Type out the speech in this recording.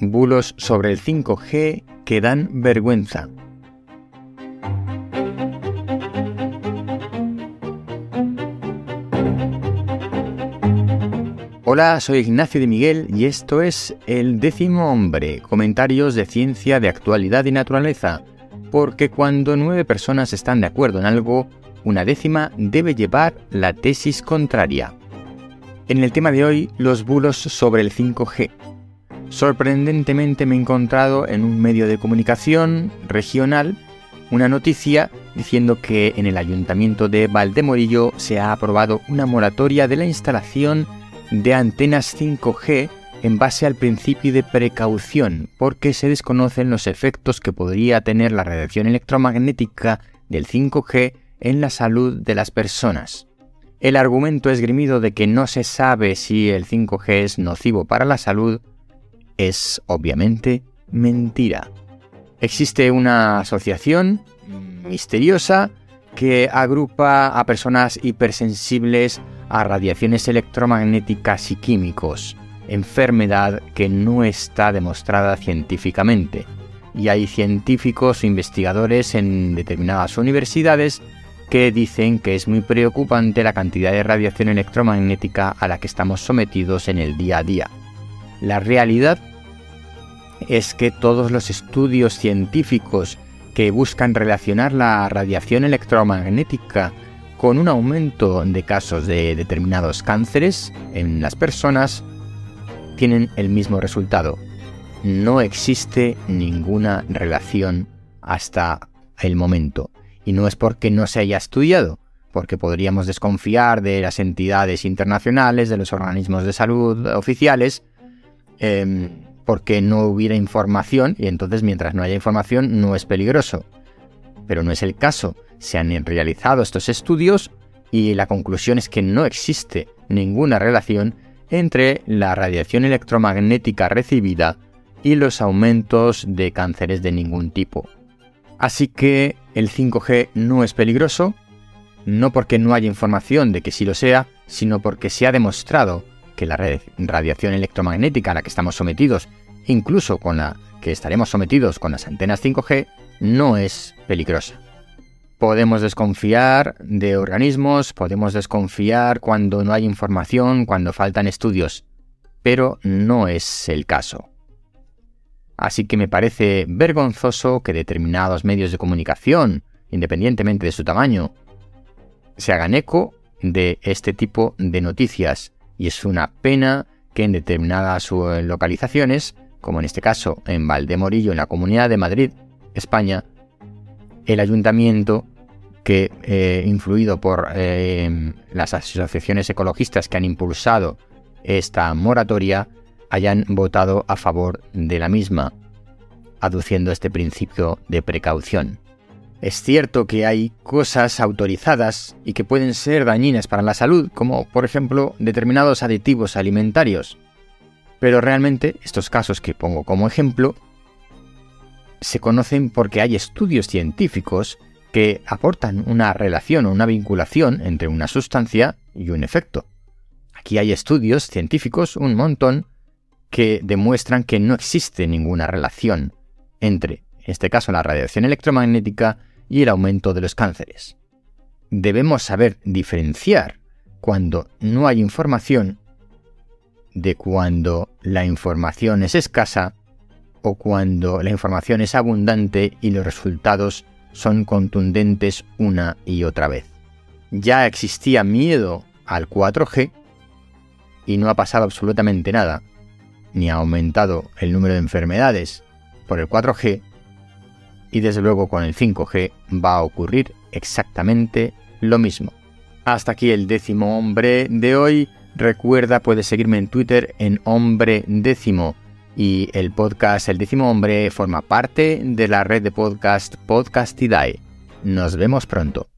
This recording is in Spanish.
bulos sobre el 5G que dan vergüenza. Hola, soy Ignacio de Miguel y esto es El décimo hombre, comentarios de ciencia, de actualidad y naturaleza, porque cuando nueve personas están de acuerdo en algo, una décima debe llevar la tesis contraria. En el tema de hoy, los bulos sobre el 5G. Sorprendentemente me he encontrado en un medio de comunicación regional una noticia diciendo que en el ayuntamiento de Valdemorillo se ha aprobado una moratoria de la instalación de antenas 5G en base al principio de precaución, porque se desconocen los efectos que podría tener la radiación electromagnética del 5G en la salud de las personas. El argumento esgrimido de que no se sabe si el 5G es nocivo para la salud es obviamente mentira. Existe una asociación misteriosa que agrupa a personas hipersensibles a radiaciones electromagnéticas y químicos, enfermedad que no está demostrada científicamente. Y hay científicos o investigadores en determinadas universidades que dicen que es muy preocupante la cantidad de radiación electromagnética a la que estamos sometidos en el día a día. La realidad es que todos los estudios científicos que buscan relacionar la radiación electromagnética con un aumento de casos de determinados cánceres en las personas tienen el mismo resultado. No existe ninguna relación hasta el momento. Y no es porque no se haya estudiado, porque podríamos desconfiar de las entidades internacionales, de los organismos de salud oficiales, em, porque no hubiera información y entonces mientras no haya información no es peligroso. Pero no es el caso. Se han realizado estos estudios y la conclusión es que no existe ninguna relación entre la radiación electromagnética recibida y los aumentos de cánceres de ningún tipo. Así que el 5G no es peligroso, no porque no haya información de que sí lo sea, sino porque se ha demostrado que la radiación electromagnética a la que estamos sometidos, incluso con la que estaremos sometidos con las antenas 5G, no es peligrosa. Podemos desconfiar de organismos, podemos desconfiar cuando no hay información, cuando faltan estudios, pero no es el caso. Así que me parece vergonzoso que determinados medios de comunicación, independientemente de su tamaño, se hagan eco de este tipo de noticias. Y es una pena que en determinadas localizaciones, como en este caso en Valdemorillo, en la Comunidad de Madrid, España, el ayuntamiento, que eh, influido por eh, las asociaciones ecologistas que han impulsado esta moratoria, hayan votado a favor de la misma, aduciendo este principio de precaución. Es cierto que hay cosas autorizadas y que pueden ser dañinas para la salud, como por ejemplo determinados aditivos alimentarios. Pero realmente estos casos que pongo como ejemplo se conocen porque hay estudios científicos que aportan una relación o una vinculación entre una sustancia y un efecto. Aquí hay estudios científicos, un montón, que demuestran que no existe ninguna relación entre, en este caso, la radiación electromagnética y el aumento de los cánceres. Debemos saber diferenciar cuando no hay información de cuando la información es escasa o cuando la información es abundante y los resultados son contundentes una y otra vez. Ya existía miedo al 4G y no ha pasado absolutamente nada ni ha aumentado el número de enfermedades por el 4G y desde luego con el 5G va a ocurrir exactamente lo mismo. Hasta aquí el décimo hombre de hoy. Recuerda, puedes seguirme en Twitter en hombre décimo y el podcast El décimo hombre forma parte de la red de podcast Podcastidae. Nos vemos pronto.